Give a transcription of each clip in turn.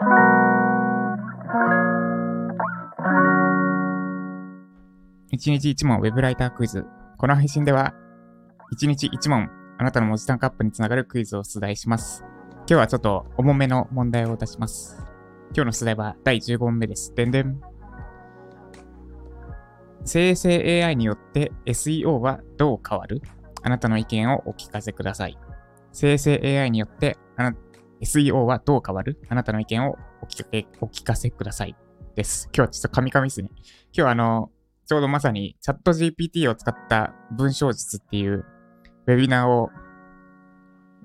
1日1問ウェブライタークイズ。この配信では、1日1問、あなたの文字単価アップにつながるクイズを出題します。今日はちょっと重めの問題を出します。今日の出題は第15問目です。でんでん。生成 AI によって SEO はどう変わる？あなたの意見をお聞かせください。生成 AI によってあな SEO はどう変わるあなたの意見をお聞かお聞かせください。です。今日はちょっとカミカミですね。今日はあの、ちょうどまさにチャット GPT を使った文章術っていうウェビナーを、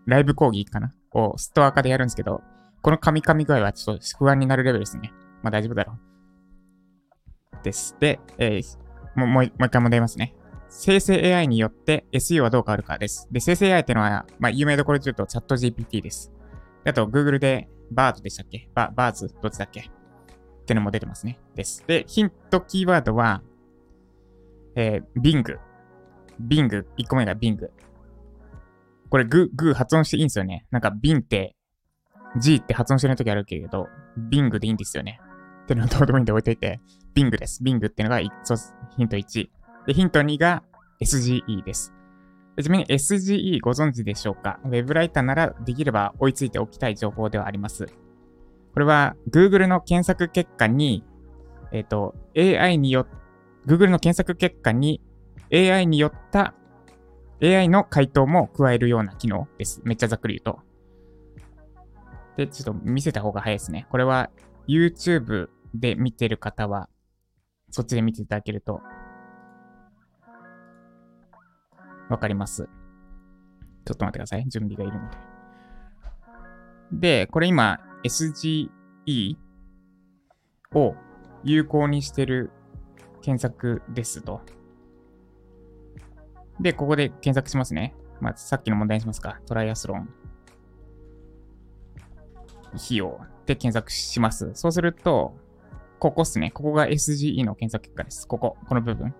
ライブ講義かなをストア化でやるんですけど、このカミカミ具合はちょっと不安になるレベルですね。まあ大丈夫だろう。です。で、えー、もう、もう一回戻りますね。生成 AI によって SEO はどう変わるかです。で、生成 AI ってのは、まあ有名どころで言うとチャット GPT です。あと Google でバードでしたっけ？ババーズどっちだっけ？ってのも出てますね。です。で、ヒントキーワードは、えー、Bing。Bing。1個目が Bing。これ、グ、グ発音していいんですよね。なんか、Bing って、G って発音してない時あるけれど、Bing でいいんですよね。ってのはどうでもいいんで置いといて、Bing です。Bing ってのが、そうヒント1。で、ヒント2が SGE です。ちなみに SGE ご存知でしょうか？ウェブライターならできれば追いついておきたい情報ではあります。これは Google の検索結果に、えっ、ー、と、AI によ Google の検索結果に AI によった AI の回答も加えるような機能です。めっちゃざっくり言うと。で、ちょっと見せた方が早いですね。これは YouTube で見てる方は、そっちで見ていただけると、わかります。ちょっと待ってください。準備がいるので。で、これ今、SGE を有効にしてる検索ですと。で、ここで検索しますね。まずさっきの問題にしますか。トライアスロン。費用で検索します。そうすると、ここっすね。ここが SGE の検索結果です。ここ、この部分。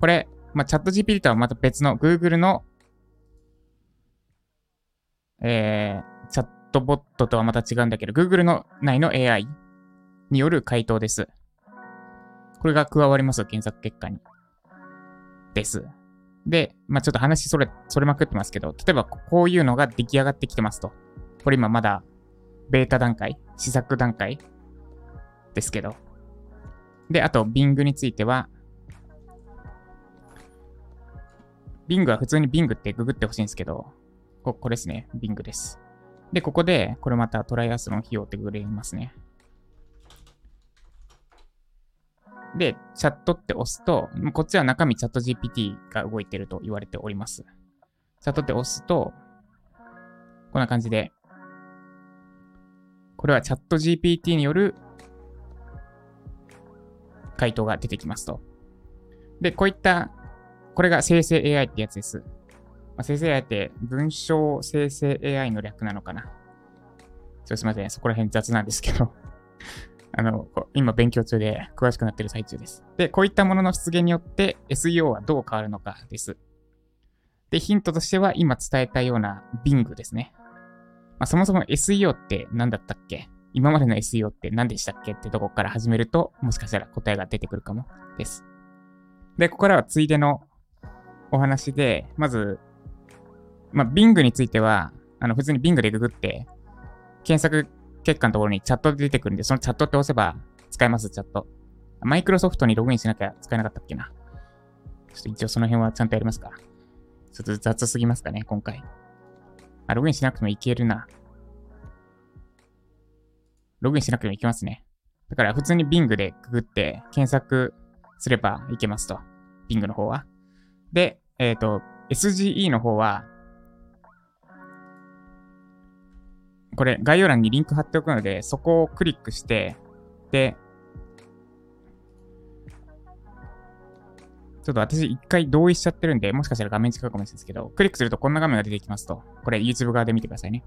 これ、まあ、チャット GPT とはまた別の Google の、えー、チャットボットとはまた違うんだけど、Google の内の AI による回答です。これが加わります、検索結果に。です。で、まあ、ちょっと話それ、それまくってますけど、例えばこういうのが出来上がってきてますと。これ今まだベータ段階、試作段階ですけど。で、あと Bing については、Bing は普通に Bing ってググってほしいんですけど、ここれですね。Bing です。で、ここで、これまたトライアスロン費用ってググれますね。で、チャットって押すと、こっちは中身チャット GPT が動いてると言われております。チャットって押すと、こんな感じで、これはチャット GPT による回答が出てきますと。で、こういった、これが生成 AI ってやつです。まあ、生成 AI って文章生成 AI の略なのかな。ちょすみません。そこら辺雑なんですけど あの、今勉強中で詳しくなってる最中です。で、こういったものの出現によって SEO はどう変わるのかです。で、ヒントとしては今伝えたような Bing ですね。まあ、そもそも SEO って何だったっけ？今までの SEO って何でしたっけ？ってとこから始めると、もしかしたら答えが出てくるかもです。で、ここからはついでのお話で、まず、まあ、Bing については、あの、普通に Bing でググって、検索結果のところにチャットで出てくるんで、そのチャットって押せば使えます、チャット。マイクロソフトにログインしなきゃ使えなかったっけな。ちょっと一応その辺はちゃんとやりますか。ちょっと雑すぎますかね、今回。あ、ログインしなくてもいけるな。ログインしなくてもいけますね。だから普通に Bing でくぐって検索すればいけますと。Bing の方は。で、えっ、ー、と、SGE の方は、これ概要欄にリンク貼っておくので、そこをクリックして、で、ちょっと私一回同意しちゃってるんで、もしかしたら画面近くかもしれないですけど、クリックするとこんな画面が出てきますと。これ YouTube 側で見てくださいね。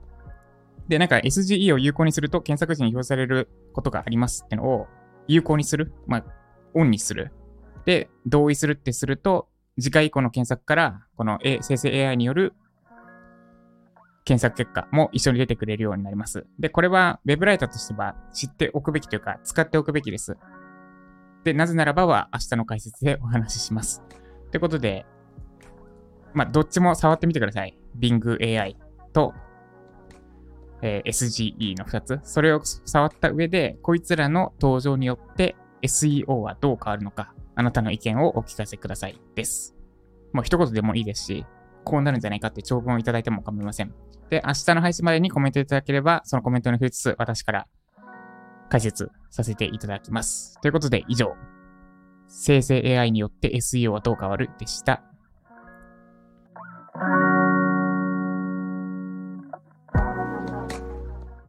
で、なんか SGE を有効にすると検索時に表示されることがありますってのを有効にする？まあ、オンにする。で、同意するってすると、次回以降の検索から、この、A、生成 AI による検索結果も一緒に出てくれるようになります。で、これは Web ライターとしては知っておくべきというか、使っておくべきです。で、なぜならばは明日の解説でお話しします。ということで、まあ、どっちも触ってみてください。Bing AI と、えー SGE の2つ。それを触った上で、こいつらの登場によって SEO はどう変わるのか、あなたの意見をお聞かせください。です。もう一言でもいいですし、こうなるんじゃないかって長文をいただいても構いません。で、明日の配信までにコメントいただければ、そのコメントに触れつつ、私から解説させていただきます。ということで、以上。生成 AI によって SEO はどう変わるでした？